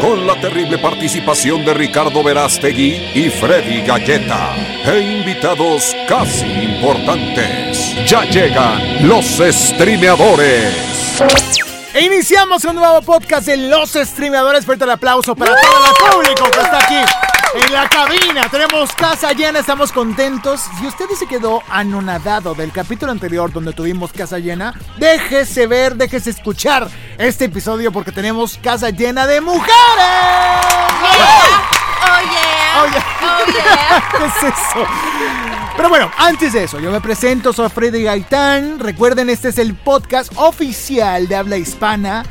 Con la terrible participación de Ricardo Verástegui y Freddy Galleta. E invitados casi importantes. Ya llegan los streameadores. E iniciamos un nuevo podcast de los streameadores. Fuerte el aplauso para todo el público que está aquí en la cabina. Tenemos casa llena, estamos contentos. Si usted se quedó anonadado del capítulo anterior donde tuvimos casa llena, déjese ver, déjese escuchar este episodio porque tenemos casa llena de mujeres. Oh yeah. Oh, yeah. Oh yeah. ¿Qué es eso? Pero bueno, antes de eso, yo me presento, soy Freddy Gaitán. Recuerden, este es el podcast oficial de habla hispana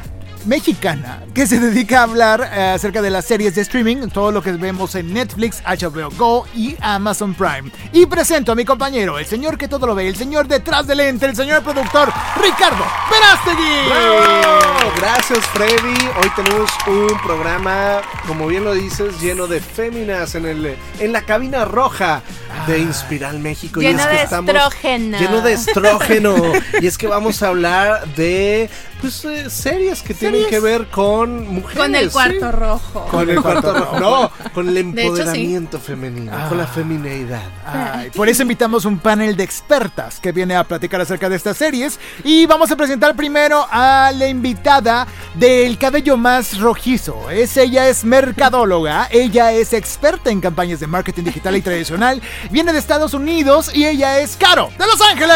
mexicana que se dedica a hablar eh, acerca de las series de streaming, todo lo que vemos en Netflix, HBO Go y Amazon Prime. Y presento a mi compañero, el señor que todo lo ve, el señor detrás del lente, el señor productor, Ricardo Verástegui. Gracias Freddy. Hoy tenemos un programa, como bien lo dices, lleno de féminas en el en la cabina roja de Inspiral México. Lleno y es que de estamos estrógeno. Lleno de estrógeno. y es que vamos a hablar de pues eh, series que tienen que ver con mujeres. Con el cuarto ¿sí? rojo. Con el cuarto rojo. No, con el hecho, sí. empoderamiento femenino, con la femineidad. Ay, por eso invitamos un panel de expertas que viene a platicar acerca de estas series. Y vamos a presentar primero a la invitada del cabello más rojizo. Es, ella es mercadóloga, ella es experta en campañas de marketing digital y tradicional. Viene de Estados Unidos y ella es Caro, de Los Ángeles.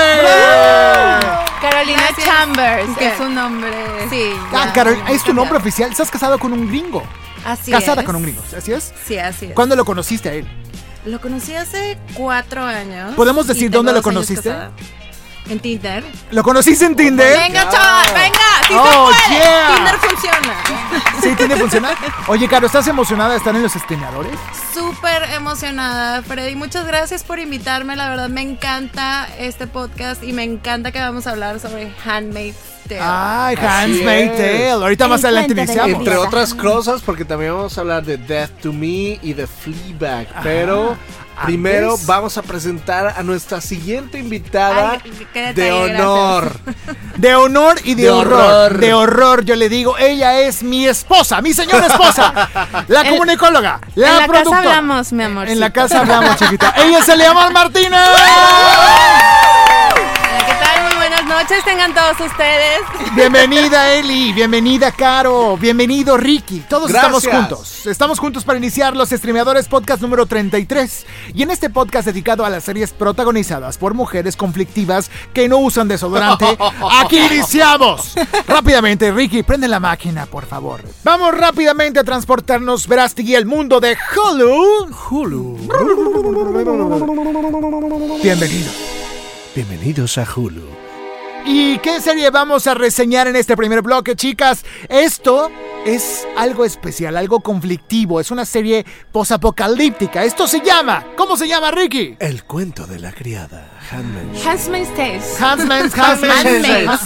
Carolina Gracias. Chambers, que es un nombre. Sí. Ah, ya, Carol, es tu nombre oficial. Estás casado con un gringo. Así Casada es. con un gringo, ¿así es? Sí, así es. ¿Cuándo lo conociste a él? Lo conocí hace cuatro años. ¿Podemos decir dónde lo conociste? En Tinder. ¿Lo conociste en Tinder? Venga, chaval, venga. Sí Oh, se puede. yeah. Tinder funciona. Sí, tiene funcionar. Oye, Caro, ¿estás emocionada de estar en los streameadores? Súper emocionada, Freddy. Muchas gracias por invitarme. La verdad, me encanta este podcast y me encanta que vamos a hablar sobre Handmaid's Tale. Ay, Handmaid's. Tale. Ahorita más El adelante iniciamos. Entre otras cosas, porque también vamos a hablar de Death to Me y de Fleabag. Pero Ah, primero antes- vamos a presentar a nuestra siguiente invitada Ay, de honor. De honor y de, De horror. horror. De horror, yo le digo. Ella es mi esposa, mi señora esposa. la En- comunicóloga, la en la casa hablamos, mi amor. En la casa hablamos, chiquita. Ella es Eleamar Martínez. noches tengan todos ustedes. Bienvenida Eli, bienvenida Caro, bienvenido Ricky. Todos estamos juntos. Estamos juntos para iniciar los Streameadores Podcast número 33. Y en este podcast dedicado a las series protagonizadas por mujeres conflictivas que no usan desodorante, aquí iniciamos. Rápidamente, Ricky, prende la máquina, por favor. Vamos rápidamente a transportarnos Verástegui al mundo de Hulu. Hulu. Bienvenido. Bienvenidos a Hulu. ¿Y qué serie vamos a reseñar en este primer bloque, chicas? Esto es algo especial, algo conflictivo. Es una serie posapocalíptica. Esto se llama. ¿Cómo se llama, Ricky? El cuento de la criada, Handmaid's Tale. Handmaid's Handmaid's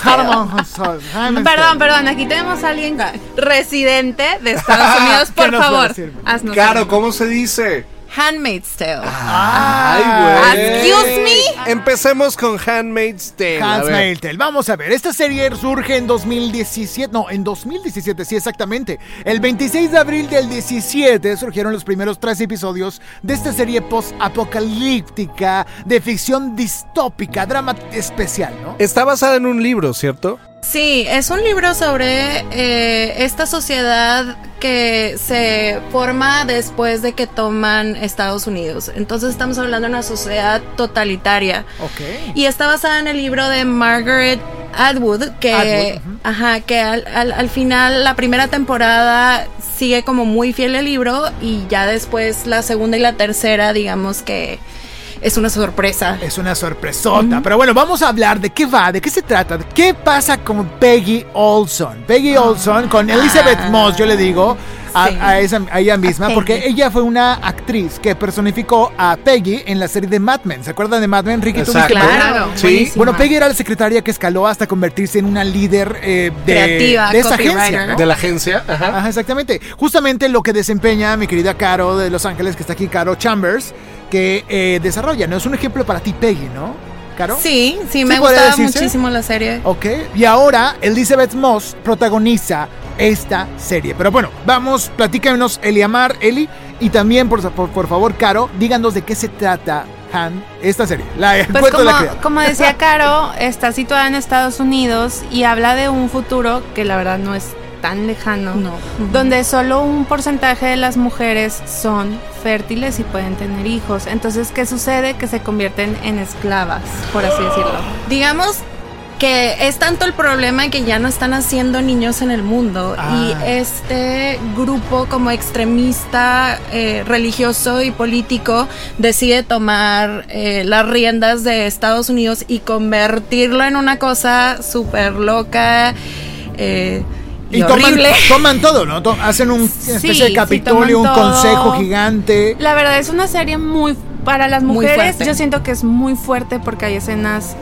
Perdón, perdón, aquí tenemos a alguien residente de Estados Unidos, ¿Qué por favor. haznos Claro, ¿cómo se dice? Handmaid's Tale. Ay, güey. Excuse me. Empecemos con Handmaid's Tale. Handmaid's Tale. Vamos a ver, esta serie surge en 2017, no, en 2017, sí, exactamente. El 26 de abril del 17 surgieron los primeros tres episodios de esta serie post-apocalíptica de ficción distópica, drama especial, ¿no? Está basada en un libro, ¿cierto? Sí, es un libro sobre eh, esta sociedad que se forma después de que toman Estados Unidos. Entonces estamos hablando de una sociedad totalitaria. Ok. Y está basada en el libro de Margaret Atwood, que, Atwood, ajá, que al, al- al final la primera temporada sigue como muy fiel al libro y ya después la segunda y la tercera, digamos que es una sorpresa. Es una sorpresota. Pero bueno, vamos a hablar de qué va, de qué se trata, ¿Qué pasa con Peggy Olson? Peggy Olson con Elizabeth Ah. Moss, yo le digo. a, Sí. a esa, a ella misma, A porque ella fue una actriz que personificó a Peggy en la serie de Mad Men. ¿Se acuerdan de Mad Men, Ricky? ¿Tú viste Exacto. Claro, Sí. buenísima. Bueno, Peggy era la secretaria que escaló hasta convertirse en una líder eh, de, Creativa, de esa agencia. ¿no? De la agencia. Ajá. Ajá, exactamente. Justamente lo que desempeña mi querida Caro de Los Ángeles, que está aquí, Caro Chambers, que eh, desarrolla, ¿no? Es un ejemplo para ti, Peggy, ¿no? Caro. Sí, sí, me podría gustaba decirse? muchísimo la serie. Ok, y ahora Elizabeth Moss protagoniza esta serie. Pero bueno, vamos, platícanos, Eliamar, Eli, y también, por, por, por favor, Caro, díganos de qué se trata, Han, esta serie. La Pues como, la como decía Caro, está situada en Estados Unidos y habla de un futuro que la verdad no es tan lejano, No. donde solo un porcentaje de las mujeres son fértiles y pueden tener hijos. Entonces, ¿qué sucede? Que se convierten en esclavas, por así decirlo. Digamos que es tanto el problema que ya no están haciendo niños en el mundo Ah. y este grupo como extremista eh, religioso y político decide tomar eh, las riendas de Estados Unidos y convertirlo en una cosa súper loca eh, y, Y toman, horrible. toman todo, ¿no? To- hacen un especie Sí, de sí, capitolio, un consejo gigante. La verdad es una serie muy para las mujeres. yo siento que es muy fuerte porque hay escenas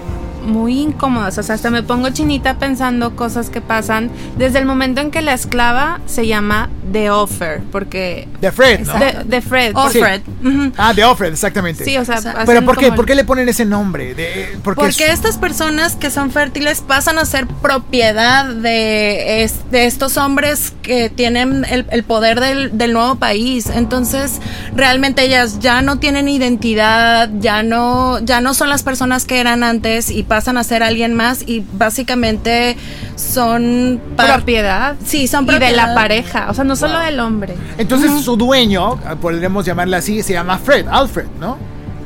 muy incómodas. O sea, hasta me pongo chinita pensando cosas que pasan desde el momento en que la esclava se llama The Offer, porque De Fred, ¿no? de, de Fred. Oh, porque- Fred. Ujú. Ah, de Offred, exactamente. Sí, o sea, O sea, Pero ¿por qué? ¿Por qué le ponen ese nombre? De, porque Porque es- estas personas que son fértiles pasan a ser propiedad de, es- de estos hombres que tienen el, el poder del, del nuevo país. Entonces, realmente ellas ya no tienen identidad, ya no, ya no son las personas que eran antes y pasan a ser alguien más y básicamente son propiedad. Sí, son y de propiedad. la pareja, o sea, no solo del hombre. Entonces su dueño, ah, podríamos llamarle así, se llama Fred, Alfred, ¿no?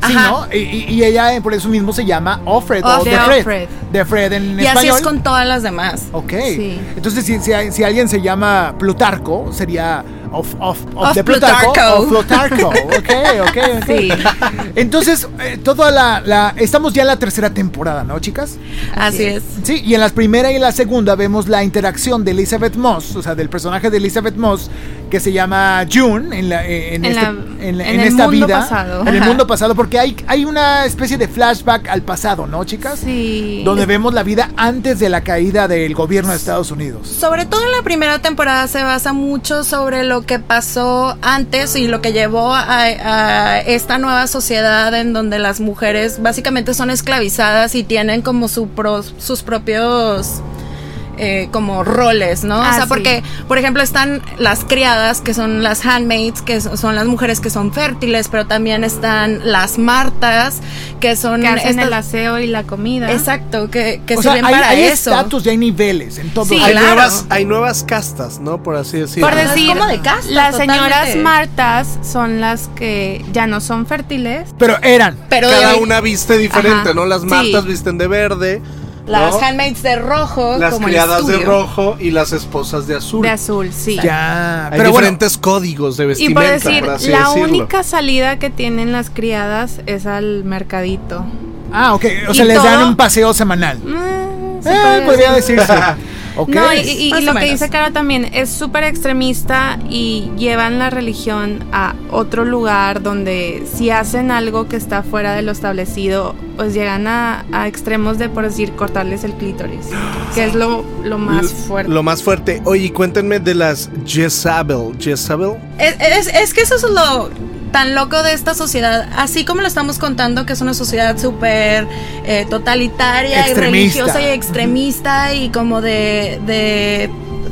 Sí, Ajá. ¿no? Y, y- y ella eh, por eso mismo se llama Offred o Oh, de de Fred. De Fred en Y así español. es con todas las demás. Ok. Sí. Entonces, si, si alguien se llama Plutarco, sería of, of, of Of de Plutarco. Plutarco. Ok, ok. Sí. Entonces, eh, toda la, la- Estamos ya en la tercera temporada, ¿no, chicas? Así es. Sí, y en la primera y la segunda vemos la interacción de Elizabeth Moss, o sea, del personaje de Elizabeth Moss, que se llama June en, la, eh, en, En este- la- en en en el esta mundo vida. pasado. En el mundo pasado, porque hay, hay una especie de flashback al pasado, ¿no, chicas? Sí. Donde vemos la vida antes de la caída del gobierno de Estados Unidos. Sobre todo en la primera temporada se basa mucho sobre lo que pasó antes y lo que llevó a, a esta nueva sociedad en donde las mujeres básicamente son esclavizadas y tienen como su sus propios eh, como roles, ¿no? Ah, o sea, sí. porque, por ejemplo, están las criadas, que son las handmaids, que so- son las mujeres que son fértiles, pero también están las martas, que son que hacen estas- el aseo y la comida. Exacto, que, que o sea, sirven hay, para hay eso. estatus y hay niveles en todo. Sí, hay, claro. nuevas, hay nuevas castas, ¿no? Por así decirlo. Por decir, como de casta, las señoras martas son las que ya no son fértiles. Pero eran. Pero Cada de- una viste diferente, Ajá. ¿no? Las Sí. martas visten de verde. Las ¿no? handmaids de rojo, Las como el criadas de estudio. rojo y las esposas de azul. De azul, sí. Ya. Hay Pero bueno, diferentes códigos de Y vestimenta, por decir, así la decirlo. única salida que tienen las criadas es al mercadito. ah, ok. O y sea, les dan todo- un paseo semanal. Mm, se Eh, podría podría decir. decirse. No, y, y- y Más lo que dice Caro también es súper extremista y llevan la religión a otro lugar donde si hacen algo que está fuera de lo establecido, pues llegan a, a extremos de, por decir, cortarles el clítoris, que es lo, lo más fuerte. Lo más fuerte. Oye, cuéntenme de las Jezabel. Jezabel. Es, es- es que eso es lo tan loco de esta sociedad. Así como lo estamos contando, que es una sociedad súper eh, totalitaria y religiosa y extremista y como de, de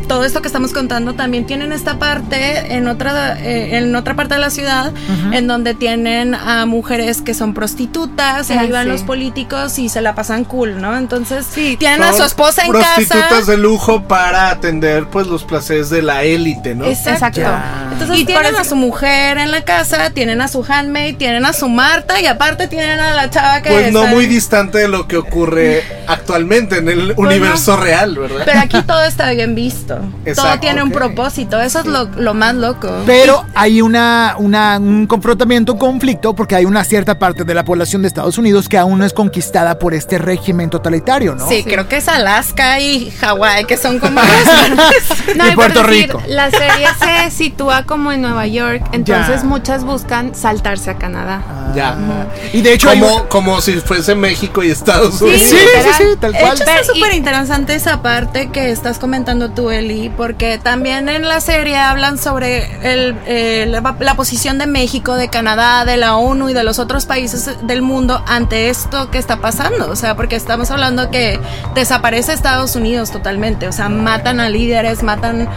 todo esto que estamos contando, también tienen esta parte en otra, eh, en otra parte de la ciudad, en donde tienen a mujeres que son prostitutas, y Ah, ahí van sí. los políticos y se la pasan cool, ¿no? Entonces, Sí, tienen a su esposa en prostitutas casa. de lujo para atender pues los placeres de la élite, ¿no? Exacto. Ya. Entonces Y tienen a su mujer en la casa, tienen a su handmaid, tienen a su Marta y aparte tienen a la chava que Pues no muy distante de lo que ocurre actualmente en el universo real, ¿verdad? Pero aquí todo está bien visto. Propósito. Exacto. Todo tiene un propósito. Eso es lo, lo más loco. Pero hay una, una- un confrontamiento, un conflicto, porque hay una cierta parte de la población de Estados Unidos que aún no es conquistada por este régimen totalitario, ¿no? Sí, creo que es Alaska y Hawái, que son como No, Y Puerto decir, Rico. La serie se sitúa como en Nueva York, entonces Ya. muchas buscan saltarse a Canadá. Ya. Y de hecho hay un- Como, como si fuese México y Estados Sí, Unidos. sí, literal. sí, tal De cual. hecho, está súper interesante esa parte que estás comentando tú, Eli, porque también en la serie hablan sobre el, eh, la, la posición de México, de Canadá, de la ONU y de los otros países del mundo ante esto que está pasando. O sea, porque estamos hablando que desaparece Estados Unidos totalmente. O sea, matan a líderes, matan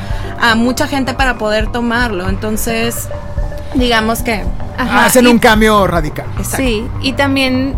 a mucha gente para poder tomarlo. Entonces, digamos que... Ajá, hacen y- un cambio radical. Exacto. Sí, y también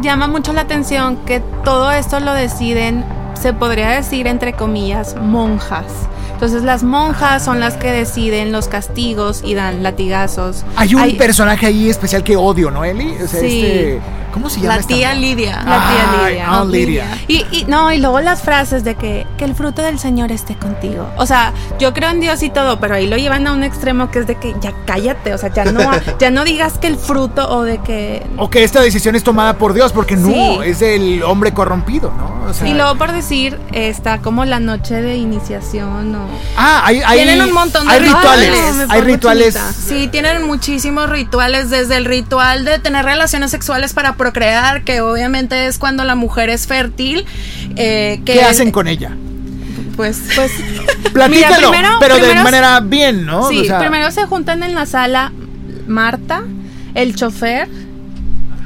llama mucho la atención que todo esto lo deciden, se podría decir entre comillas, monjas. Entonces las monjas son las que deciden los castigos y dan latigazos. Hay un personaje ahí especial que odio, ¿no, Eli? O sea, Sí. este, ¿Cómo se llama? La esta tía? Lidia. La tía Ay, Lidia. Aunt Lydia. Y, y no, y luego las frases de que, que el fruto del Señor esté contigo. O sea, yo creo en Dios y todo, pero ahí lo llevan a un extremo que es de que ya cállate, o sea, ya no, ya no digas que el fruto o de que O que esta decisión es tomada por Dios, porque no, Sí. es el hombre corrompido, ¿no? O sea, Y luego por decir, está como la noche de iniciación o... ah, hay, hay, Tienen un montón de hay rituales. hay rituales. chinita. Sí, tienen muchísimos rituales, desde el ritual de tener relaciones sexuales para procrear, que obviamente es cuando la mujer es fértil. eh, que ¿Qué hacen con ella? Pues, Pues Platícalo, Mira, primero- pero de manera bien, ¿no? sí, O sea, primero se juntan en la sala Marta, el chofer.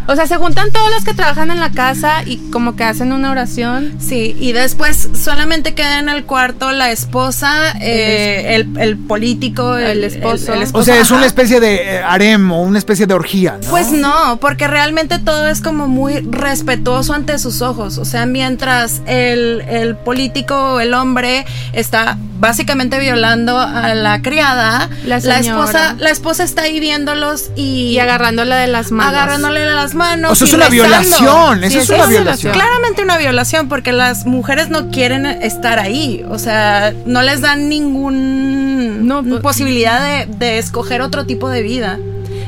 O sea, se juntan todos los que trabajan en la casa y como que hacen una oración. sí, y después solamente queda en el cuarto la esposa, eh, el, el político, el, El esposo. el- el o esposo, sea, es una especie de eh, harem o una especie de orgía, ¿no? Pues no, porque realmente todo es como muy respetuoso ante sus ojos. O sea, mientras el, el político, el hombre, está básicamente violando a la criada, La esposa, la esposa está ahí viéndolos y, Y agarrándola de las manos. agarrándole de las manos. O sea, es una rezando. violación, eso Sí, es una es violación. violación. Claramente una violación porque las mujeres no quieren estar ahí, o sea, no les dan ningún No, pues- posibilidad de, de escoger otro tipo de vida.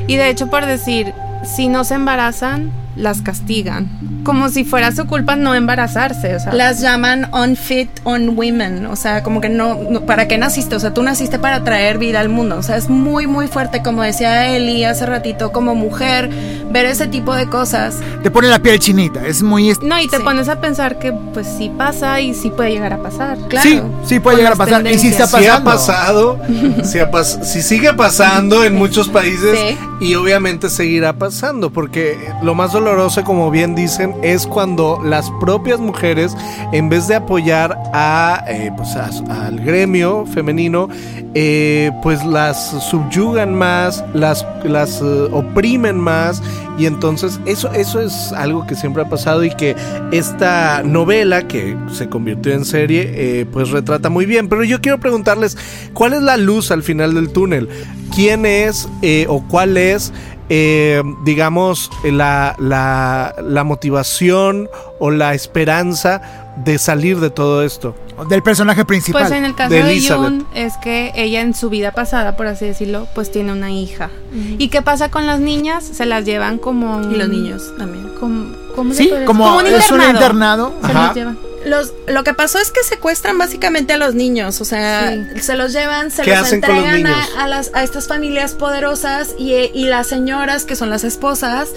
Y de hecho, por decir, si no se embarazan, las castigan. Como si fuera su culpa no embarazarse. O sea, Las llaman unfit on women, o sea, como que no, no- ¿para qué naciste? O sea, tú naciste para traer vida al mundo, o sea, es muy, muy fuerte, como decía Eli hace ratito, como mujer, ver ese tipo de cosas. Te pone la piel chinita, es muy... no, y te Sí. pones a pensar que pues sí pasa y sí puede llegar a pasar. Claro. Sí, sí puede llegar a pasar. Y sí está tendencias. Si ha pasando. pasado, si, ha pas- si sigue pasando en muchos países Sí. Y obviamente seguirá pasando, porque lo más doloroso, como bien dicen, es cuando las propias mujeres, en vez de apoyar a, eh, pues a- al gremio femenino, eh, pues las subyugan más, las, las eh, oprimen más y entonces eso, eso es algo que siempre ha pasado y que esta novela que se convirtió en serie eh, pues retrata muy bien. Pero yo quiero preguntarles, ¿cuál es la luz al final del túnel? ¿Quién es eh, o cuál es, eh, digamos, la, la, la motivación o la esperanza de salir de todo esto? Del personaje principal. Pues en el caso de de. June es que ella en su vida pasada, por así decirlo, pues tiene una hija. ¿Y qué pasa con las niñas? Se las llevan como un- Y los niños también. como, ¿cómo se sí, decir? como, un es un internado. internado. Se Ajá. los llevan. Los, lo que pasó es que secuestran básicamente a los niños, o sea, Sí. se los llevan, se ¿Qué los entregan a, a las, a estas familias poderosas y, y las señoras, que son las esposas,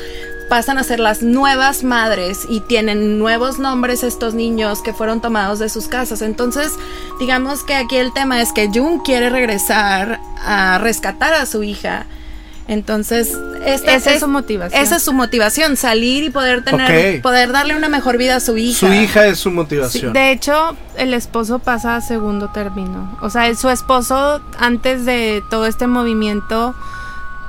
pasan a ser las nuevas madres y tienen nuevos nombres estos niños que fueron tomados de sus casas. Entonces, digamos que aquí el tema es que Jung quiere regresar a rescatar a su hija. Entonces, esta Esa es su motivación. Esa es su motivación, salir y poder tener, poder darle una mejor vida a su hija. Su hija es su Sí, motivación. de hecho, el esposo pasa a segundo término. O sea, su esposo, antes de todo este movimiento,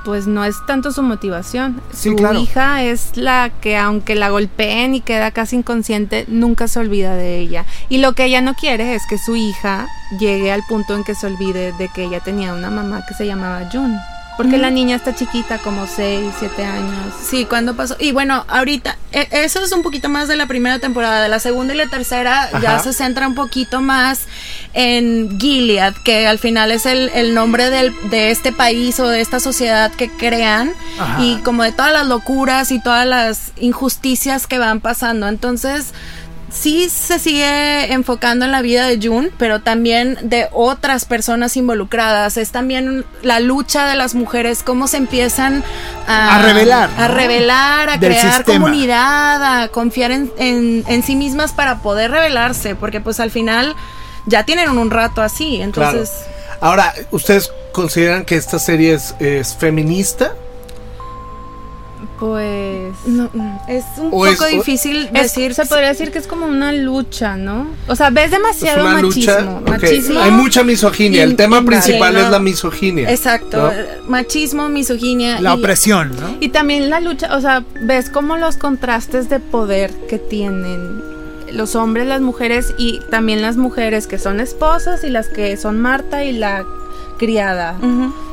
pues no es tanto su motivación. Sí, su claro. hija es la que, aunque la golpeen y queda casi inconsciente, nunca se olvida de ella. Y lo que ella no quiere es que su hija llegue al punto en que se olvide de que ella tenía una mamá que se llamaba June. Porque la niña está chiquita, como 6, 7 años. Sí, ¿cuándo pasó? Y bueno, ahorita, e- eso es un poquito más de la primera temporada. De la segunda y la tercera ya se centra un poquito más en Gilead, que al final es el, el nombre del- de este país o de esta sociedad que crean. Ajá. Y como de todas las locuras y todas las injusticias que van pasando. Entonces, sí se sigue enfocando en la vida de June, pero también de otras personas involucradas. Es también la lucha de las mujeres, cómo se empiezan a, A rebelar, a ¿no? rebelar, a Del crear sistema. comunidad, a confiar en, en- en sí mismas para poder rebelarse, porque pues al final ya tienen un rato así, entonces... Ahora, ¿ustedes consideran que esta serie es, es feminista? Pues. no, mm, es un O poco es- o- difícil Es- decir. se podría decir que es como una lucha, ¿no? O sea, ves Es demasiado una machismo. lucha. ok. Machismo. Hay mucha misoginia. El tema y- principal es la misoginia. Exacto, ¿no? machismo, misoginia. La y- opresión, ¿no? Y también la lucha, o sea, ves como los contrastes de poder que tienen los hombres, las mujeres y también las mujeres que son esposas y las que son Marta y la criada.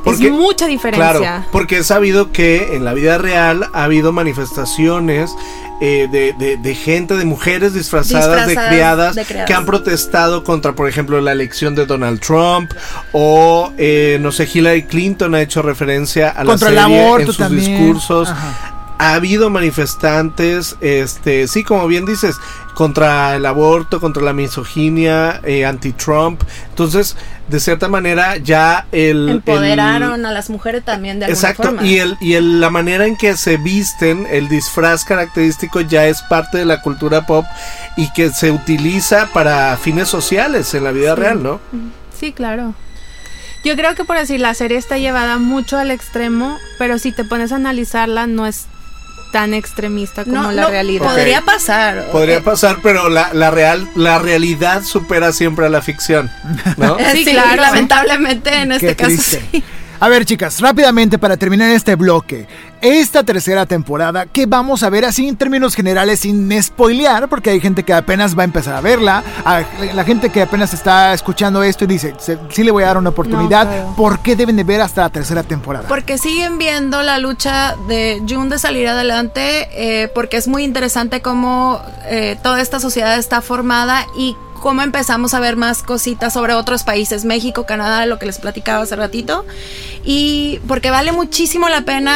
Porque- es mucha diferencia. Claro, porque he sabido que en la vida real ha habido manifestaciones eh, de, de- de gente, de mujeres disfrazadas, de, criadas, de criadas. que han protestado contra, por ejemplo, la elección de Donald Trump o, eh, no sé, Hillary Clinton ha hecho referencia a la Contra el serie aborto en sus también. discursos. Ajá. Ha habido manifestantes, este, sí, como bien dices, contra el aborto, contra la misoginia, eh, anti-Trump. Entonces, de cierta manera, ya el... el- Empoderaron a las mujeres también de alguna Exacto, forma. y, el, y el- la manera en que se visten, el disfraz característico ya es parte de la cultura pop y que se utiliza para fines sociales en la vida Sí. real, ¿no? Sí, claro. Yo creo que por decir, la serie está llevada mucho al extremo, pero si te pones a analizarla no es tan extremista como no, la no, realidad. Podría pasar. Podría Eh, pasar, pero la, la real, la realidad supera siempre a la ficción, ¿no? Sí, Sí, claro. Lamentablemente en este caso sí. A ver, chicas, rápidamente para terminar este bloque. Esta tercera temporada que vamos a ver así en términos generales sin spoilear, porque hay gente que apenas va a empezar a verla, a la gente que apenas está escuchando esto y dice, "Se- sí le voy a dar una oportunidad, claro. ¿por qué deben de ver hasta la tercera temporada? Porque siguen viendo la lucha de June de salir adelante, eh, porque es muy interesante cómo eh, toda esta sociedad está formada y cómo empezamos a ver más cositas sobre otros países, México, Canadá, lo que les platicaba hace ratito. Y porque vale muchísimo la pena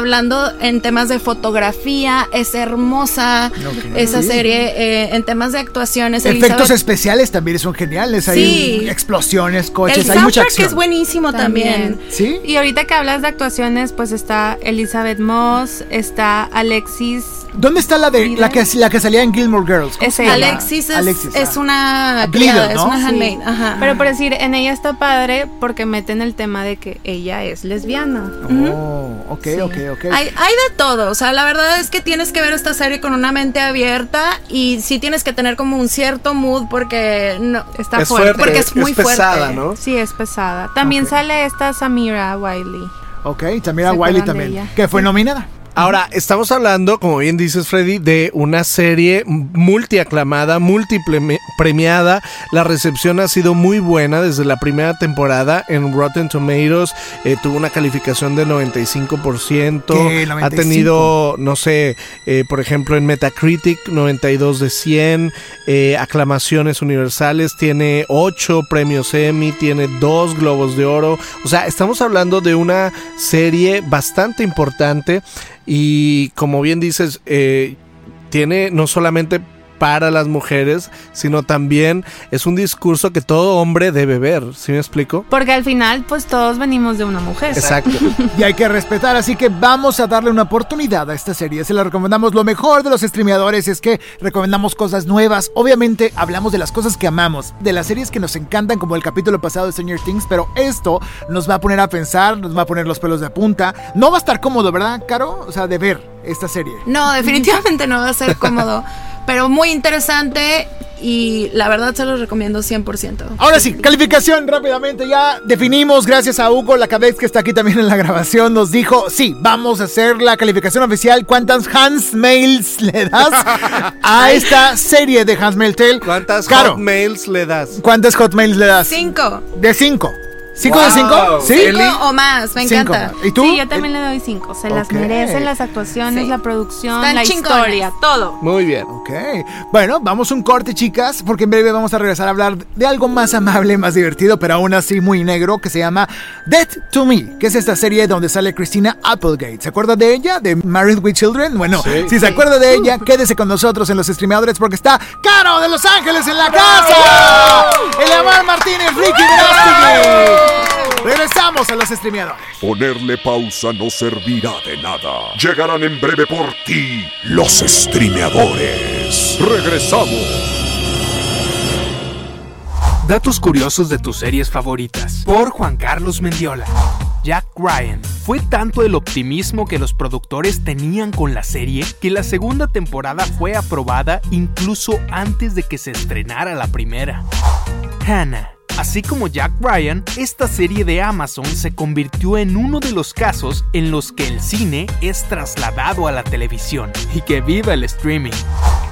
hablando en temas de fotografía, es hermosa esa Sí. serie, eh, en temas de actuaciones. Efectos Elizabeth- especiales también son geniales, hay Sí. explosiones, coches, El hay mucha acción. es buenísimo también. También. ¿Sí? Y ahorita que hablas de actuaciones, pues está Elizabeth Moss, está Alexis. ¿Dónde está la de la que, la que salía en Gilmore Girls? ¿Cómo Es? Alexis es, Alexis, es ah. una Bleeder, criada, ¿no? es una. Sí. Ajá. Pero por decir, en ella está padre porque meten el tema de que ella es lesbiana. Oh, ok, Sí. ok, ok. Hay, hay de todo, o sea, la verdad es que tienes que ver esta serie con una mente abierta y sí tienes que tener como un cierto mood porque no Está es fuerte. fuerte, Porque es muy pesada, fuerte. ¿no? Sí, es pesada. También sale esta Samira Wiley. Ok, también a ¿Se Wiley también, que fue nominada. Ahora, estamos hablando, como bien dices Freddy, de una serie multiaclamada, multipremiada. La recepción ha sido muy buena desde la primera temporada en Rotten Tomatoes. eh, tuvo una calificación del 95%. ¿Qué? Ha 95? tenido, no sé, eh, por ejemplo, en Metacritic 92 de 100. eh, aclamaciones universales. Tiene 8 premios Emmy. Tiene 2 Globos de Oro. O sea, estamos hablando de una serie bastante importante. Y como bien dices, eh, tiene no solamente para las mujeres, sino también es un discurso que todo hombre debe ver. ¿Sí me explico? Porque al final, pues todos venimos de una mujer. Exacto. Y hay que respetar, así que vamos a darle una oportunidad a esta serie. Se la recomendamos. Lo mejor de los streameadores es que recomendamos cosas nuevas. Obviamente hablamos de las cosas que amamos, de las series que nos encantan, como el capítulo pasado de Stranger Things, pero esto nos va a poner a pensar, nos va a poner los pelos de punta. No va a estar cómodo, ¿verdad, Caro? O sea, de ver esta serie. No, definitivamente no va a ser cómodo, pero muy interesante y la verdad se los recomiendo 100%. Ahora sí, calificación rápidamente. Ya definimos, gracias a Hugo Lacabex, que está aquí también en la grabación, nos dijo: Sí, vamos a hacer la calificación oficial. ¿Cuántas Hans Mails le das a esta serie de Hans Mail Tale? ¿Cuántas Caro, hotmails le das? ¿cuántas Hotmails le das? Cinco. De 5. ¿Cinco de cinco? ¿Sí? Cinco o más, me Cinco. encanta. ¿Y tú? Sí, yo también le doy cinco. Se las merecen las actuaciones, Sí. la producción, Están la historia, todo. Muy bien. Ok. Bueno, vamos a un corte, chicas, porque en breve vamos a regresar a hablar de algo más amable, más divertido, pero aún así muy negro, que se llama Death to Me, que es esta serie donde sale Christina Applegate. ¿Se acuerda de ella? De Married with Children. Bueno, Sí. si se acuerda de ella, quédese con nosotros en los streameadores porque está Caro de Los Ángeles en la casa. Eleamar Martínez, Ricky Verástegui. Regresamos a los streameadores. Ponerle pausa no servirá de nada. Llegarán en breve por ti los streameadores. Regresamos. Datos curiosos de tus series favoritas. Por Juan Carlos Mendiola. Jack Ryan. Fue tanto el optimismo que los productores tenían con la serie que la segunda temporada fue aprobada incluso antes de que se estrenara la primera. Hannah. Así como Jack Ryan, esta serie de Amazon se convirtió en uno de los casos en los que el cine es trasladado a la televisión. Y que viva el streaming.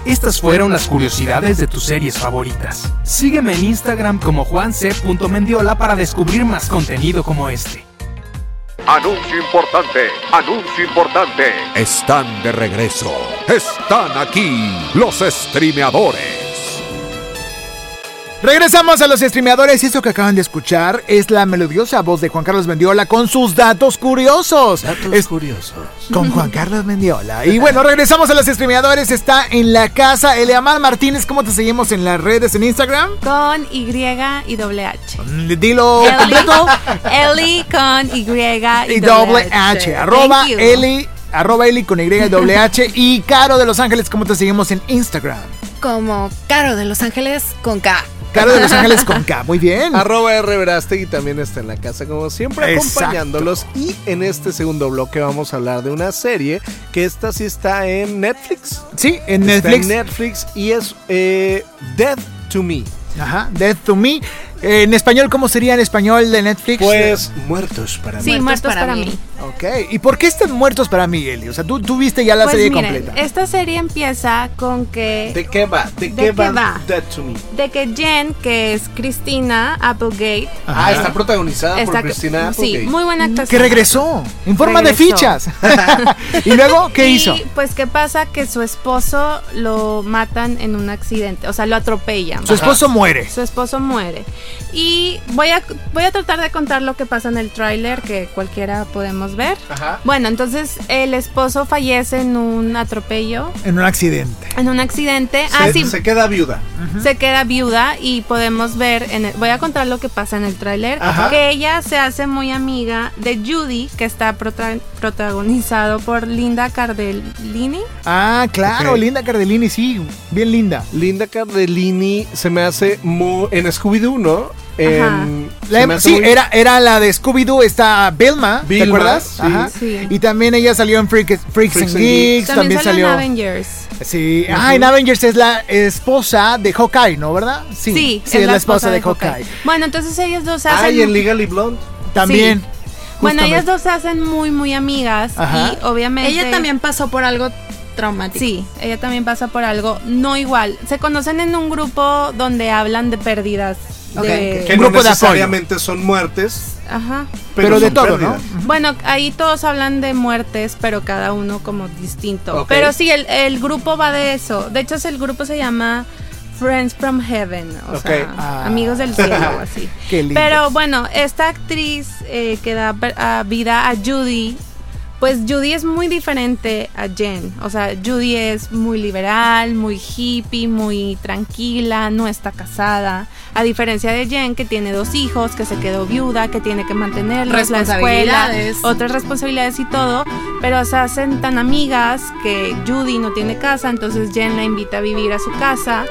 Estas fueron las curiosidades de tus series favoritas. Sígueme en Instagram como juanc.mendiola para descubrir más contenido como este. Anuncio importante, anuncio importante. Están de regreso. Están aquí los streameadores. Regresamos a los streameadores y esto que acaban de escuchar es la melodiosa voz de Juan Carlos Mendiola con sus datos curiosos. Datos Es- curiosos. con Juan Carlos Mendiola. Y bueno, regresamos a los streameadores. Está en la casa Eleamar Martínez. ¿Cómo te seguimos en las redes en Instagram? Con Y y doble H. Dilo completo. Eli con Y y, Y doble H. Arroba. Eli. Arroba Eli con Y y doble H. Y Caro de Los Ángeles, ¿cómo te seguimos en Instagram? Como Caro de Los Ángeles con K. Caro de Los Ángeles con K. Muy bien. Arroba R Verástegui también está en la casa como siempre Exacto. acompañándolos y en este segundo bloque vamos a hablar de una serie que esta sí está en Netflix. Sí, en Está Netflix. en Netflix y es eh, Death to Me. Ajá. Death to Me. Eh, en español, ¿cómo sería en español de Netflix? Pues muertos para Sí, mí. muertos, para, mí. Ok. ¿Y por qué están muertos para mí, Eli? O sea, tú, tú viste ya la Pues serie miren, completa. esta serie empieza con que ¿De qué va? ¿De, ¿De qué, qué va, va? Death to Me? de que Jen, que es Christina Applegate, Ah, está protagonizada está- por Cristina sí, Applegate. muy buena actuación. Que regresó en forma de fichas. ¿Y luego qué y, hizo? Pues qué pasa que su esposo lo matan en un accidente, o sea, lo atropellan. Su esposo muere. Su esposo muere. Y voy a, voy a tratar de contar lo que pasa en el tráiler que cualquiera podemos ver. Ajá. Bueno, entonces el esposo fallece en un atropello, En un accidente. en un accidente. Se, ah, sí, se queda viuda. se queda viuda y podemos ver, en el- voy a contar lo que pasa en el tráiler, Ajá. que ella se hace muy amiga de Judy, que está prota- protagonizado por Linda Cardellini. Ah, claro. Linda Cardellini, sí, bien linda. Linda Cardellini se me hace muy... En Scooby-Doo, ¿no? La- hace sí, muy- era, era la de Scooby-Doo, está Vilma, ¿te acuerdas? sí. Ajá. Sí. Y también ella salió en Freaks, Freaks, Freaks and and Geeks, También, también salió en. Avengers. Sí, ah, en Avengers es la esposa de Hawkeye, ¿no? ¿verdad? Sí, es, la esposa, de Hawkeye. Bueno, entonces ellos dos se Ah, hacen... y en Legally Blonde. También. Bueno, ellas dos se hacen muy, muy amigas Ajá. y obviamente... Ella también pasó por algo traumático. Sí, ella también pasa por algo no igual. Se conocen en un grupo donde hablan de pérdidas. Que Un no de necesariamente son muertes, Ajá. pero, Pero de todo, pérdidas. ¿no? Bueno, ahí todos hablan de muertes, pero cada uno como distinto. Pero sí, el, el grupo va de eso. De hecho, el grupo se llama Friends from Heaven, o sea, Ah. amigos del cielo o así. Qué lindo. Pero bueno, esta actriz eh, que da a vida a Judy, pues Judy es muy diferente a Jen. O sea, Judy es muy liberal, muy hippie, muy tranquila, no está casada. A diferencia de Jen, que tiene dos hijos, que se quedó viuda, que tiene que mantenerlos, la escuela, Responsabilidades. otras responsabilidades y todo. Pero se hacen tan amigas que Judy no tiene casa, entonces Jen la invita a vivir a su casa.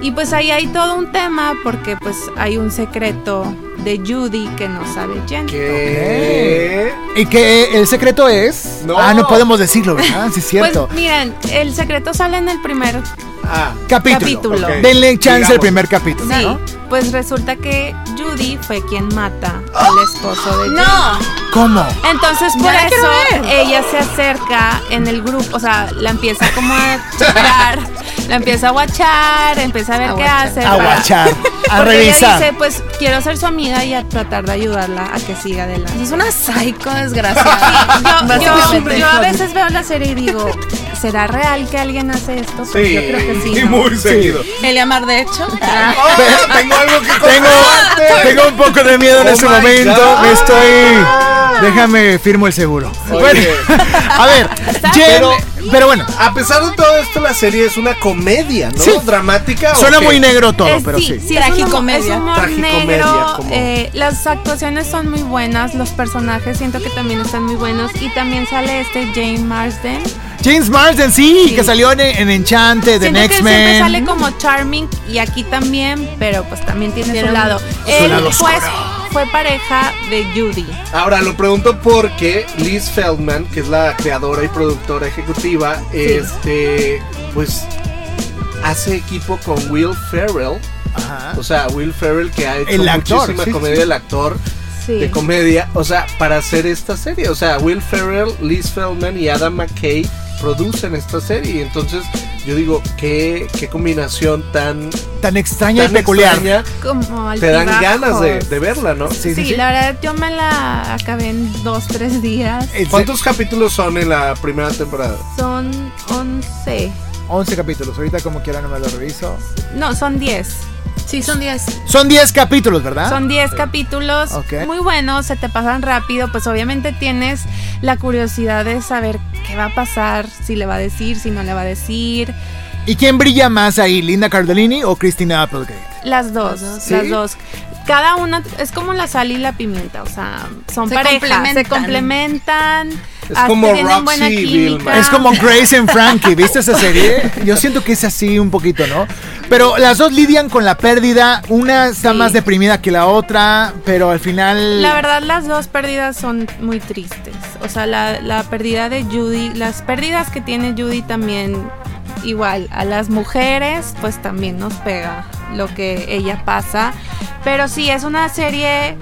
Y pues ahí hay todo un tema porque pues hay un secreto de Judy que no sabe Jen. ¿Qué? Y que el secreto es. No. Ah, no podemos decirlo, ¿verdad? Sí, es cierto. Pues miren, el secreto sale en el primer Ah, capítulo. capítulo. ok. Denle chance al Digamos. primer capítulo. Sí, ¿no? pues resulta que Judy fue quien mata al esposo de Jen. No, ¿Cómo? Entonces por Ya eso ella se acerca en el grupo, o sea, la empieza como a checar, la empieza a guachar, empieza a ver A qué guachar. hace. A guachar. a Porque revisar. Ella dice, pues quiero ser su amiga y a tratar de ayudarla a que siga adelante. Es una psycho desgraciada. Yo, yo- yo a veces veo la serie y digo, ¿será real que alguien hace esto? Pues Sí, yo creo que sí. y ¿no? muy seguido. Elia Mar, de hecho. Oh, tengo algo que Tengo, tengo un poco de miedo en Oh este momento. God. Me estoy. Déjame, firmo el seguro. Oye. Bueno, a ver, Jen, Pero- pero, bueno, A pesar de todo esto, la serie es una comedia, ¿no? Sí. Dramática. ¿o suena qué? muy negro todo, Es- pero sí. sí, sí, es Tragicomedia. negro. como- eh, las actuaciones son muy buenas. Los personajes siento que también están muy buenos. Y también sale este Jane Marsden. James Marsden, sí, Sí. que salió en, en Enchante, de Siento que Next él siempre sale como charming y aquí también, pero pues también tiene su un- lado. su Él lado pues, fue pareja de Judy. Ahora lo pregunto porque Liz Feldman, que es la creadora y productora ejecutiva, este, pues hace equipo con Will Ferrell. Ajá. O sea, Will Ferrell que ha hecho El actor, muchísima sí, comedia, sí. el actor Sí. de comedia, o sea, para hacer esta serie. O sea, Will Ferrell, Liz Feldman y Adam McKay producen esta serie. Y entonces yo digo, qué, qué combinación tan, Tan extraña y tan peculiar. extraña. Como Te dan ganas de, de verla, ¿no? Sí, Sí, sí, sí. la verdad yo me la acabé en dos, tres días. De ¿Cuántos capítulos son en la primera temporada? Son 11. 11 capítulos. Ahorita, como quiera, no me lo reviso. No, son 10. Sí, son 10. Son 10 capítulos, ¿verdad? Son 10 capítulos Ok. muy buenos, se te pasan rápido, pues obviamente tienes la curiosidad de saber qué va a pasar, si le va a decir, si no le va a decir. ¿Y quién brilla más ahí, Linda Cardellini o Christina Applegate? Las dos, Las dos. ¿Sí? las dos. Cada una es como la sal y la pimienta, o sea, son Se parejas, se complementan. Es como buena Roxy química. Es como Grace and Frankie, ¿viste esa serie? Yo siento que es así un poquito, ¿no? Pero las dos lidian con la pérdida, una está Sí. más deprimida que la otra, pero al final... La verdad, las dos pérdidas son muy tristes. O sea, la, la pérdida de Judy, las pérdidas que tiene Judy también, igual, a las mujeres, pues también nos pega lo que ella pasa. Pero sí, es una serie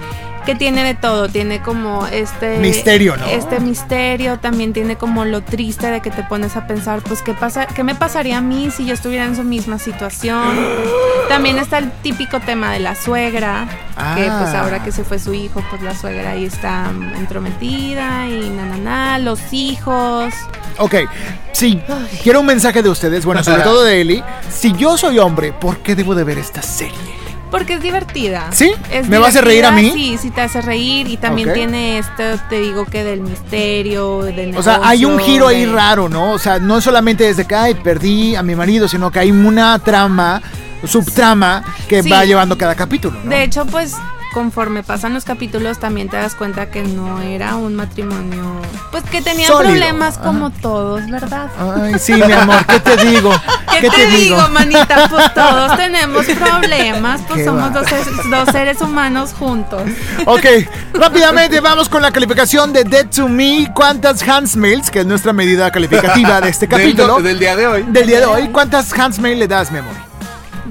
que tiene de todo, tiene como este Misterio, ¿no? Este misterio, también tiene como lo triste de que te pones a pensar, pues qué pasa, qué me pasaría a mí si yo estuviera en su misma situación. También está el típico tema de la suegra, que pues Ah. ahora que se fue su hijo, pues la suegra ahí está entrometida y na na na, los hijos. Ok, si quiero un mensaje de ustedes, bueno, sobre todo de Eli. Si yo soy hombre, ¿por qué debo de ver esta serie? Porque es divertida. ¿Sí? Es ¿Me va a hacer reír a mí? Sí, sí te hace reír y también tiene esto, te digo que del misterio, del O sea, hay un negocio, giro ahí raro, ¿no? O sea, no solamente desde que ay, perdí a mi marido, sino que hay una trama, subtrama que Sí. va llevando cada capítulo, ¿no? De hecho, pues conforme pasan los capítulos también te das cuenta que no era un matrimonio, pues que tenían Sólido. problemas Ajá. como todos, ¿verdad? Ay, sí, mi amor, ¿qué te digo? ¿Qué, te, digo, manita? Pues todos tenemos problemas, pues Qué somos dos, seres- dos seres humanos juntos. Ok, rápidamente vamos con la calificación de Dead to Me. ¿Cuántas Handsmails, que es nuestra medida calificativa de este capítulo, del día de hoy. del día de hoy, cuántas le das, mi amor?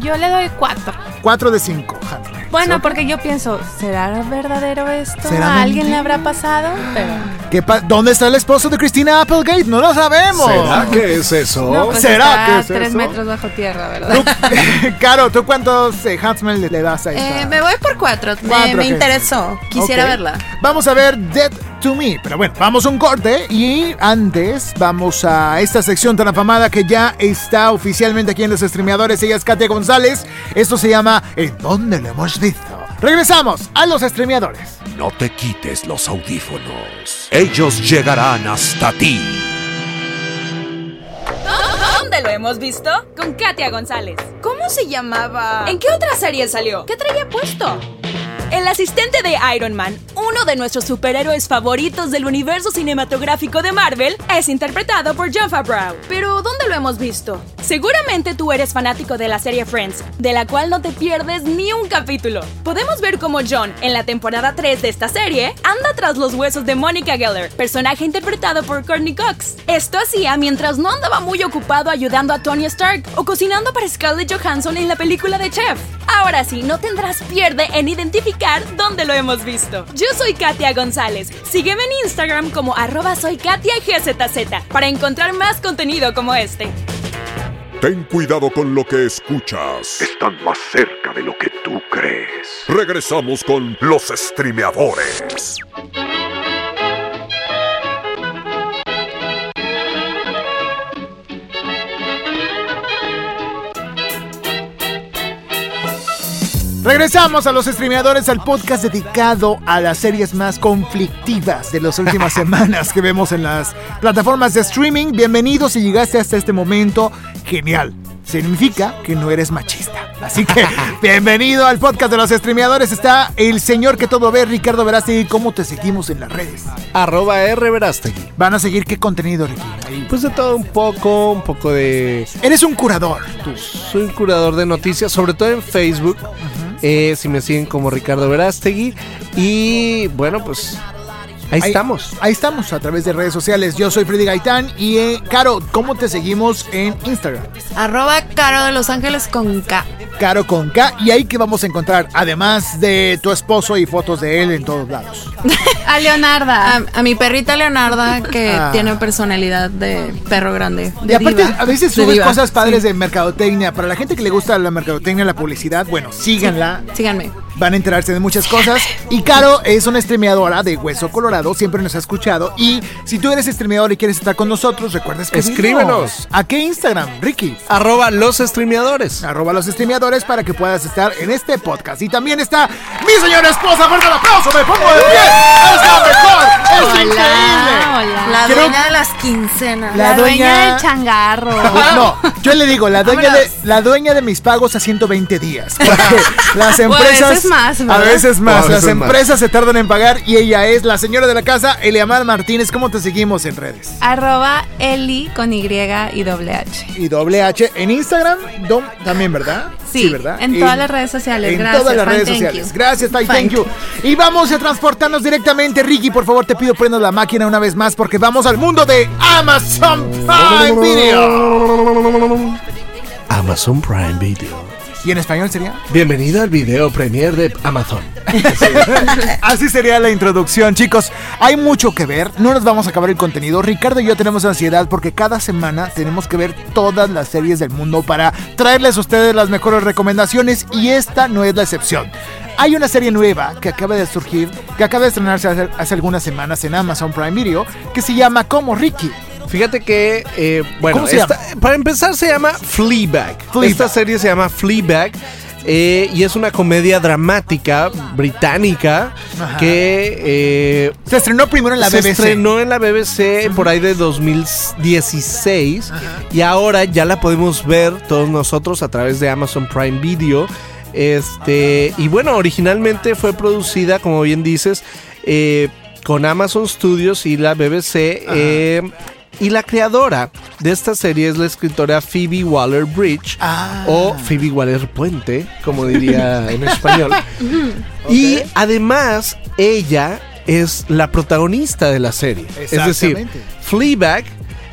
Yo le doy cuatro. 4 de 5 Handsmail. Bueno, porque yo pienso, ¿será verdadero esto? ¿Será ¿A alguien le habrá pasado? Pero ¿Qué pa- ¿Dónde está el esposo de Christina Applegate? No lo sabemos. ¿Será que es eso? no, pues ¿será está que es tres eso? metros bajo tierra, ¿verdad? Caro, ¿tú cuántos eh, Handsmail le, le das a esta? Eh, me voy por cuatro. Me, Cuatro, me interesó. Quisiera verla. Vamos a ver Dead to Me. Pero bueno, vamos a un corte y antes vamos a esta sección tan afamada que ya está oficialmente aquí en los streameadores. Ella es Katia González. Esto se llama ¿En dónde lo hemos visto? Regresamos a los streameadores. No te quites los audífonos. Ellos llegarán hasta ti. ¿Dónde lo hemos visto? Con Katia González. ¿Cómo se llamaba? ¿En qué otra serie salió? ¿Qué traía puesto? El asistente de Iron Man, uno de nuestros superhéroes favoritos del universo cinematográfico de Marvel, es interpretado por John Favreau. Pero ¿dónde lo hemos visto? Seguramente tú eres fanático de la serie Friends, de la cual no te pierdes ni un capítulo. Podemos ver cómo John, en la temporada 3 de esta serie, anda tras los huesos de Monica Geller, personaje interpretado por Courtney Cox. Esto hacía mientras no andaba muy ocupado ayudando a Tony Stark o cocinando para Scarlett Johansson en la película de Chef. Ahora sí, no tendrás pierde en identificar dónde lo hemos visto. Yo soy Katia González. Sígueme en Instagram como arroba soy Katia GZZ para encontrar más contenido como este. Ten cuidado con lo que escuchas. Están más cerca de lo que tú crees. Regresamos con los streameadores. Regresamos a los streameadores al podcast dedicado a las series más conflictivas de las últimas semanas que vemos en las plataformas de streaming. Bienvenidos si llegaste hasta este momento. Genial. Significa que no eres machista. Así que bienvenido al podcast de los streameadores. Está el señor que todo ve, Ricardo Verástegui. ¿Cómo te seguimos en las redes? Arroba R Verástegui. Van a seguir qué contenido, Ricky. Pues de todo un poco, un poco de... Eres un curador. tú. Soy un curador de noticias, sobre todo en Facebook. Eh, si me siguen como Ricardo Verástegui. Y bueno, pues ahí, estamos. Ahí estamos a través de redes sociales. Yo soy Freddy Gaitán y eh, Caro, ¿cómo te seguimos en Instagram? Arroba Caro de Los Ángeles con K. Caro con K y ahí que vamos a encontrar, además de tu esposo y fotos de él en todos lados. A Leonarda. A, a mi perrita Leonarda, que Ah. tiene personalidad de perro grande. Y De aparte, diva. a veces subes cosas padres sí. de mercadotecnia. Para la gente que le gusta la mercadotecnia, la publicidad, bueno, síganla. Síganme. Van a enterarse de muchas cosas. Y Caro es una streameadora de Hueso Colorado, siempre nos ha escuchado. Y si tú eres streameador y quieres estar con nosotros, recuerda escribirnos. Escríbenos. ¿A qué Instagram, Ricky? Arroba los streameadores. Arroba los streameadores para que puedas estar en este podcast. Y también está mi señora esposa. Fuerte el aplauso, me pongo de pie. ¡Es la mejor! ¡Es increíble! Hola. La Quiero- dueña de las quincenas. La La, dueña dueña- del changarro. No, yo le digo, la dueña, de, la dueña de mis pagos a 120 días. Porque las empresas. Veces más, A ¿verdad? veces más. O a veces las más. empresas se tardan en pagar y ella es la señora de la casa, Eliamar Martínez. ¿Cómo te seguimos en redes? Arroba Eli con Y y doble H. Y doble H en Instagram dom- también, ¿verdad? Sí, ¿verdad? en todas las redes sociales. En Gracias, todas las Fan, redes thank sociales. you. Gracias, thank Thank you. Y vamos a transportarnos directamente. Ricky, por favor, te pido prendas la máquina una vez más porque vamos al mundo de Amazon Prime Video. Amazon Prime Video. ¿Y en español sería? Bienvenido al video premier de Amazon. Así sería la introducción, chicos. Hay mucho que ver, no nos vamos a acabar el contenido. Ricardo y yo tenemos ansiedad porque cada semana tenemos que ver todas las series del mundo para traerles a ustedes las mejores recomendaciones y esta no es la excepción. Hay una serie nueva que acaba de surgir, que acaba de estrenarse hace, hace algunas semanas en Amazon Prime Video, que se llama Como Ricky. Fíjate que, eh, bueno, ¿Cómo se esta- para empezar se llama Fleabag. Fleabag. Esta serie se llama Fleabag. eh, y es una comedia dramática británica Ajá. que eh, Se estrenó primero en la se BBC. estrenó en la BBC por ahí de 2016 y ahora ya la podemos ver todos nosotros a través de Amazon Prime Video. Este, y bueno, originalmente fue producida, como bien dices, eh, con Amazon Studios y la BBC. Y la creadora de esta serie es la escritora Phoebe Waller Bridge Ah. o Phoebe Waller Puente, como diría en español. Y además, ella es la protagonista de la serie. Es decir. Fleabag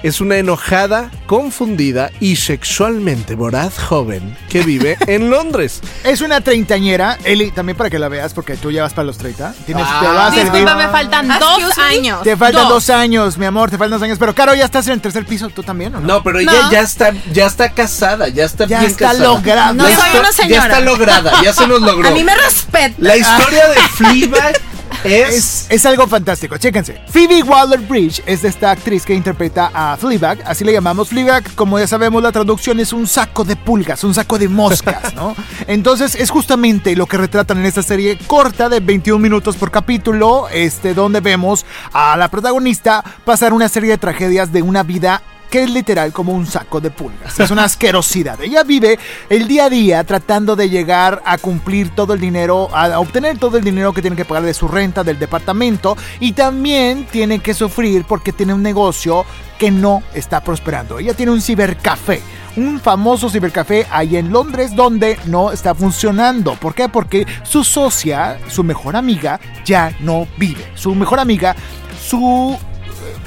es una enojada, confundida y sexualmente voraz joven que vive en Londres. Es una treintañera, Eli, también para que la veas, porque tú ya vas para los 30. Tienes, te Ah. vas a servir- Disculpa, me faltan dos Excuse me. años. Te faltan dos. años, mi amor, te faltan dos años. Pero, Caro, ya estás en el tercer piso, ¿tú también o no? No, pero ella No. ya está, ya está casada, ya está Ya bien está casada. logrado. No Ya soy está- una señora. Ya está lograda, ya se nos logró. A mí me respeta. La historia de Fleabag es... Es, es algo fantástico, chéquense. Phoebe Waller-Bridge es esta actriz que interpreta a Fleabag, así le llamamos Fleabag. Como ya sabemos, la traducción es un saco de pulgas, un saco de moscas, ¿no? Entonces es justamente lo que retratan en esta serie corta de 21 minutos por capítulo, este, donde vemos a la protagonista pasar una serie de tragedias de una vida que es literal como un saco de pulgas. Es una asquerosidad. Ella vive el día a día tratando de llegar a cumplir todo el dinero, a obtener todo el dinero que tiene que pagar de su renta del departamento y también tiene que sufrir porque tiene un negocio que no está prosperando. Ella tiene un cibercafé. Un famoso cibercafé ahí en Londres donde no está funcionando. ¿Por qué? Porque su socia, su mejor amiga, ya no vive. Su mejor amiga, su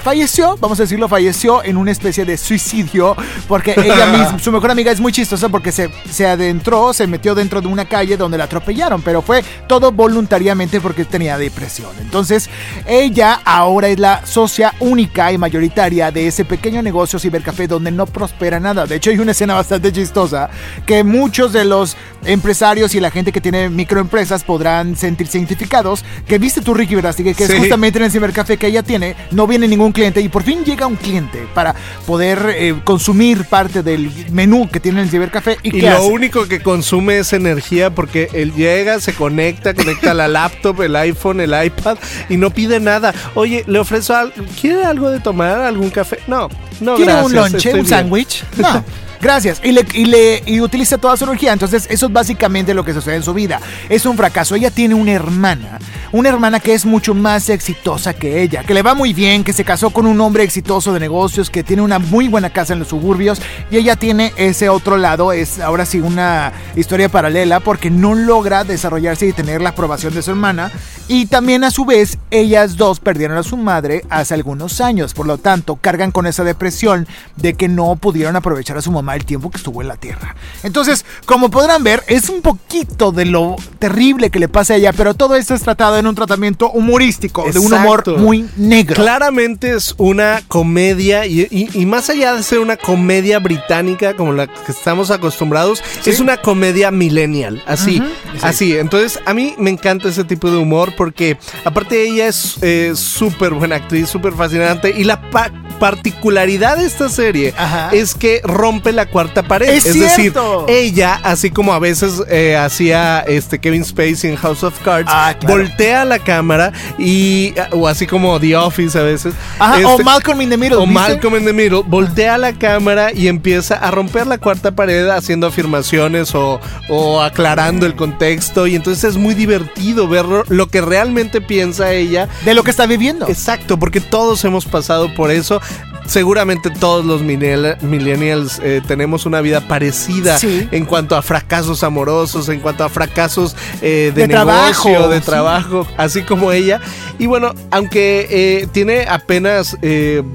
falleció, vamos a decirlo, falleció en una especie de suicidio porque ella misma, su mejor amiga es muy chistosa porque se, se adentró, se metió dentro de una calle donde la atropellaron, pero fue todo voluntariamente porque tenía depresión. Entonces, ella ahora es la socia única y mayoritaria de ese pequeño negocio cibercafé donde no prospera nada. De hecho, hay una escena bastante chistosa que muchos de los empresarios y la gente que tiene microempresas podrán sentirse identificados. Que viste tú, Ricky Verástegui, que es Sí. justamente en el cibercafé que ella tiene, no viene ningún cliente y por fin llega un cliente para poder eh, consumir parte del menú que tiene el cibercafé. ¿Y, Y lo hace? único que consume es energía porque él llega, se conecta, conecta la laptop, el iPhone, el iPad y no pide nada. Oye, le ofrezo algo, ¿quiere algo de tomar? ¿Algún café? No, no, ¿Quiere gracias. un lonche, un sándwich? No. Gracias. Y, le, y, le, y utiliza toda su energía. Entonces, eso es básicamente lo que sucede en su vida. Es un fracaso. Ella tiene una hermana. Una hermana que es mucho más exitosa que ella. Que le va muy bien. Que se casó con un hombre exitoso de negocios. Que tiene una muy buena casa en los suburbios. Y ella tiene ese otro lado. Es ahora sí una historia paralela. Porque no logra desarrollarse y tener la aprobación de su hermana. Y también a su vez, ellas dos perdieron a su madre hace algunos años. Por lo tanto, cargan con esa depresión de que no pudieron aprovechar a su mamá el tiempo que estuvo en la tierra. Entonces, como podrán ver, es un poquito de lo terrible que le pasa a ella, pero todo esto es tratado en un tratamiento humorístico, de un humor Exacto. muy negro. Claramente es una comedia y, y- y más allá de ser una comedia británica como la que estamos acostumbrados, es una comedia millennial, así, sí. así. Entonces a mí me encanta ese tipo de humor porque aparte ella es eh, súper buena actriz, súper fascinante y la pa- particularidad de esta serie Ajá. es que rompe la cuarta pared. Es decir, cierto. ella, así como a veces eh, hacía este Kevin Spacey en House of Cards, Ah, claro. voltea la cámara y o así como The Office a veces. Ajá, o este, Malcolm in the Middle. o ¿viste? Malcolm in the Middle, voltea la cámara y empieza a romper la cuarta pared haciendo afirmaciones o, o aclarando el contexto. Y entonces es muy divertido ver lo que realmente piensa ella. De lo que está viviendo. Exacto, porque todos hemos pasado por eso. Seguramente todos los millennial- millennials eh, tenemos una vida parecida Sí. en cuanto a fracasos amorosos, en cuanto a fracasos eh, de, De trabajo, negocio, de sí. trabajo, así como ella. Y bueno, aunque eh, tiene apenas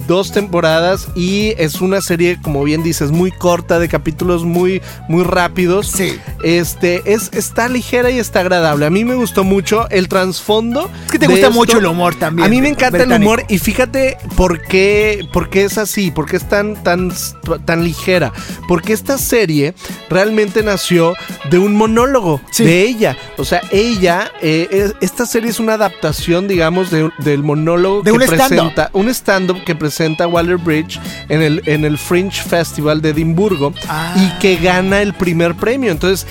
dos temporadas y es una serie, como bien dices, muy corta, de capítulos muy, muy rápidos. Sí. Este, es, está ligera y está agradable. A mí me gustó mucho el trasfondo. Es que te gusta esto. mucho el humor también. A mí me encanta británico. el humor y fíjate por qué, por qué es así, por qué es tan, tan, tan ligera. Porque esta serie realmente nació de un monólogo Sí. de ella. O sea, ella, eh, es- esta serie es una adaptación, digamos, de- del monólogo De que un presenta, un stand-up que presenta Waller Bridge en el, en el Fringe Festival de Edimburgo Ah. y que gana el primer premio. Entonces,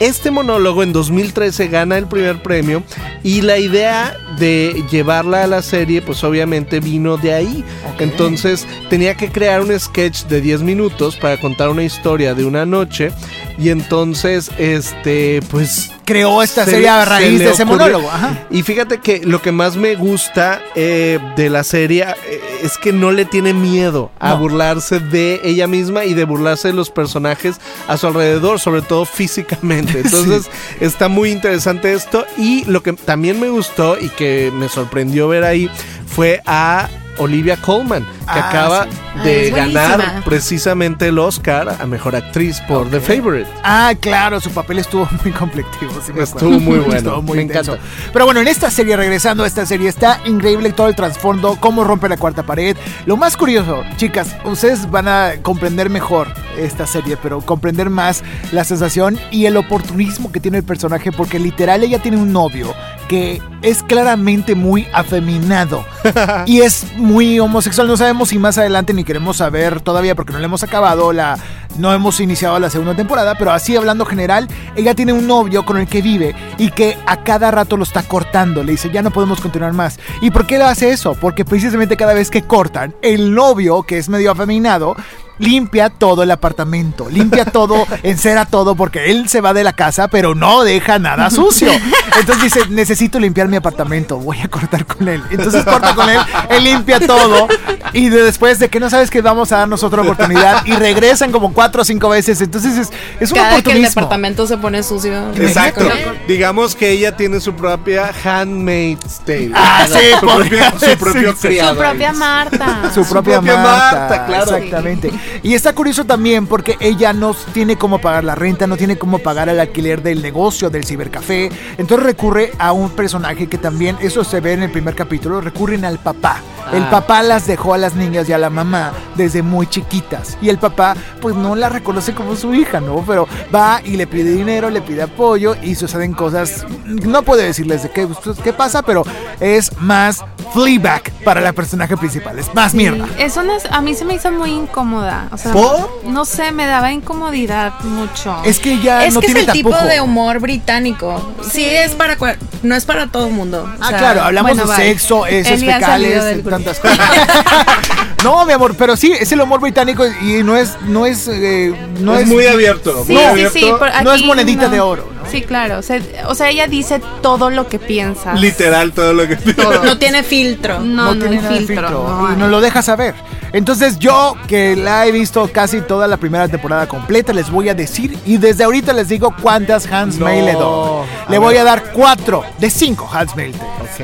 este monólogo en 2013 gana el primer premio y la idea de llevarla a la serie pues obviamente vino de ahí. Entonces tenía que crear un sketch de 10 minutos para contar una historia de una noche y entonces este pues Creó esta se serie a raíz de ese ocurrió. monólogo. Ajá. Y fíjate que lo que más me gusta eh, de la serie eh, es que no le tiene miedo a No. burlarse de ella misma y de burlarse de los personajes a su alrededor, sobre todo físicamente. Entonces está muy interesante esto. Y lo que también me gustó y que me sorprendió ver ahí fue a Olivia Colman, que Ah, acaba sí. Ah, de ganar precisamente el Oscar a Mejor Actriz por The Favorite. Ah, claro, su papel estuvo muy conflictivo. sí me Estuvo muy bueno, Estuvo muy me intenso. encanta. Pero bueno, en esta serie, regresando a esta serie, está increíble todo el trasfondo, cómo rompe la cuarta pared. Lo más curioso, chicas, ustedes van a comprender mejor esta serie, pero comprender más la sensación y el oportunismo que tiene el personaje, porque literal ella tiene un novio que es claramente muy afeminado y es muy homosexual. No sabemos si más adelante ni queremos saber todavía porque no le hemos acabado la. No hemos iniciado la segunda temporada, pero así hablando general, ella tiene un novio con el que vive y que a cada rato lo está cortando. Le dice, ya no podemos continuar más. ¿Y por qué lo hace eso? Porque precisamente cada vez que cortan, el novio, que es medio afeminado, limpia todo el apartamento, limpia todo, encera todo, porque él se va de la casa, pero no deja nada sucio. Entonces dice, necesito limpiar mi apartamento, voy a cortar con él. Entonces corta con él, él limpia todo y de- después de que no sabes que vamos a darnos otra oportunidad y regresan como cuatro o cinco veces. Entonces es, es un Cada que el oportunismo. departamento se pone sucio. Exacto. Digamos que ella tiene su propia handmaid's tale. Ah, sí, su, propio, su propio criado. Su propia Marta. su propia, propia Marta, Marta, claro. Exactamente. Y está curioso también porque ella no tiene cómo pagar la renta, no tiene cómo pagar el alquiler del negocio, del cibercafé. Entonces recurre a un personaje que también, eso se ve en el primer capítulo, recurren al papá. El Ah. papá las dejó a las niñas y a la mamá desde muy chiquitas. Y el papá, pues no la reconoce como su hija, ¿no? Pero va y le pide dinero, le pide apoyo y suceden cosas. No puedo decirles de qué, qué pasa, pero es más Fleabag para la personaje principal. Es más mierda. Eso no es- a mí se me hizo muy incómoda. O sea, ¿Por? no sé, me daba incomodidad mucho. Es que ya Es no que es el tipo de humor británico. Sí, es para cual- no es para todo el mundo. O Ah, sea, claro, hablamos bueno, de bye. sexo, salido fecales, tantas cosas. no, mi amor, pero sí, es el humor británico y no es, no es, eh, no es, es, muy abierto. Sí, muy sí, abierto. sí. por no es monedita no. de oro, ¿no? Sí, claro. O sea, o sea, ella dice todo lo que piensa. Literal todo lo que No tiene filtro. No, no, tiene filtro. filtro, no y nos lo deja saber. Entonces yo, que la he visto casi toda la primera temporada completa, les voy a decir, y desde ahorita les digo cuántas Hans No. May le doy. Le A voy ver. a dar cuatro de cinco Hans May.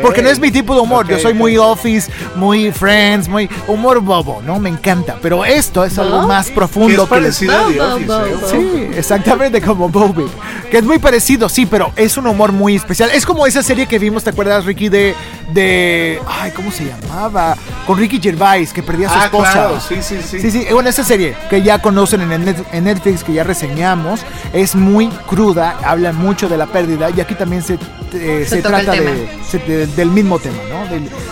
Porque no es mi tipo de humor, yo soy muy Office, muy Friends, muy humor bobo, ¿no? Me encanta, pero esto es algo más profundo es que les parecido a The Office, ¿eh? Sí, exactamente como Bobby. Que es muy parecido, sí, pero es un humor muy especial. Es como esa serie que vimos, ¿te acuerdas, Ricky? De. de ay, ¿cómo se llamaba? Con Ricky Gervais, que perdía a su Ah, esposa. claro, sí, sí, sí. Sí, sí, bueno, esa serie que ya conocen en, Netflix, que ya reseñamos, es muy cruda, habla mucho de la pérdida y aquí también se, eh, se, trata de, se- de- del mismo tema, ¿no?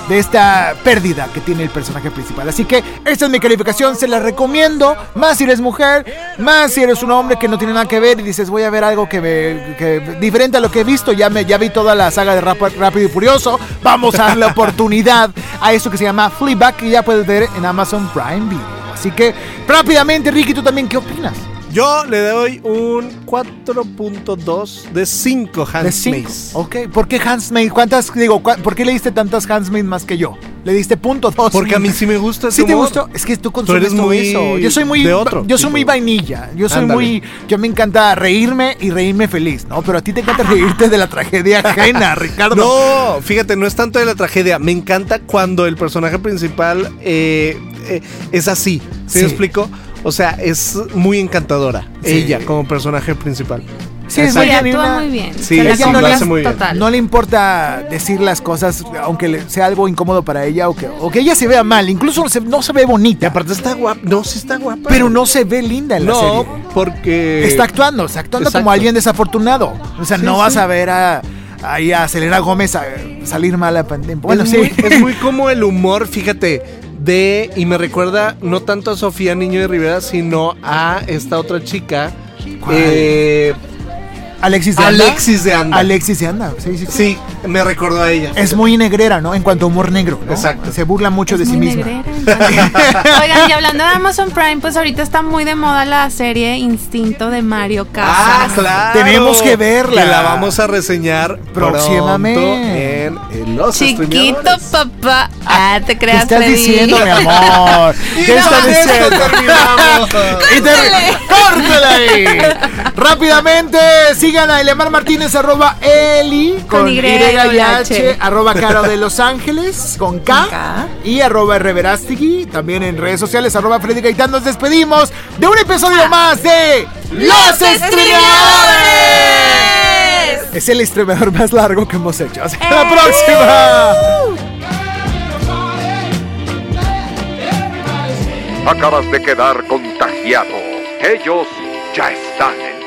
De esta pérdida que tiene el personaje principal. Así que esta es mi calificación, se la recomiendo, más si eres mujer, más si eres un hombre que no tiene nada que ver y dices voy a ver algo que me que- diferente a lo que he visto, ya me ya vi toda la saga de Rap- Rápido y Furioso, vamos a darle oportunidad a eso que se llama Fleabag que ya puedes ver en Amazon Prime Video. Así que rápidamente, Ricky, ¿tú también qué opinas? Yo le doy un 4.2 de 5 De Hans cinco. Mays. Ok, ¿por qué Handsmaid? ¿Cuántas, digo, cua- por qué le diste tantas Handsmaid más que yo? Le diste punto dos. Porque a mí sí me gusta ¿Sí te gustó? Es que tú consumes eres todo muy eso. Yo soy muy de otro yo soy tipo. muy vainilla. Yo soy Ándale. muy yo me encanta reírme y reírme feliz, ¿no? Pero a ti te encanta reírte de la tragedia ajena, Ricardo. No, fíjate, no es tanto de la tragedia. Me encanta cuando el personaje principal eh, eh, es así. ¿Sí, Sí. me explico? O sea, es muy encantadora. Sí. Ella como personaje principal. Sí, es Sí, muy actúa muy bien. Sí, Se la ella no compras le hace muy bien. total. No le importa decir las cosas, aunque sea algo incómodo para ella o que, o que ella se vea mal. Incluso no se, no se ve Y bonita, aparte está guapa. No, sí está guapa. pero no se ve linda en la No, serie. porque. Está actuando, está actuando Exacto. como alguien desafortunado. O sea, Sí, no sí. vas a ver a, ahí a Selena Gómez a salir mal a pandemia. Bueno, es, sí. muy, es muy como el humor, fíjate, de. Y me recuerda no tanto a Sofía Niño de Rivera, sino a esta otra chica. ¿Cuál? eh, Alexis de Anda. Alexis de Anda. Alexis de Anda, sí, sí, sí. Sí, me recordó a ella. Es muy negrera, ¿no? En cuanto a humor negro, ¿no? Exacto. Se burla mucho de sí Muy misma. negrera. Oigan, y hablando de Amazon Prime, pues ahorita está muy de moda la serie Instinto de Mario Ah, Casas. claro. Tenemos que verla. Que la vamos a reseñar Próximamente. en, en los Chiquito papá. Ah, te ¿Qué creas, estás Freddy. diciendo, mi amor? ¿Qué no, estás diciendo? terminamos. Y te- ¡Córtale ahí! Rápidamente, sigan a Elemar Martínez, arroba Eli, con, Con y H, H. arroba Caro de Los Ángeles, con K, Con K. y arroba Reverastigui, también en redes sociales, arroba Freddy Gaitán. Nos despedimos de un episodio más de Los Estremadores. Es el estremador más largo que hemos hecho. Hasta la próxima. Acabas de quedar contagiado. Ellos ya están en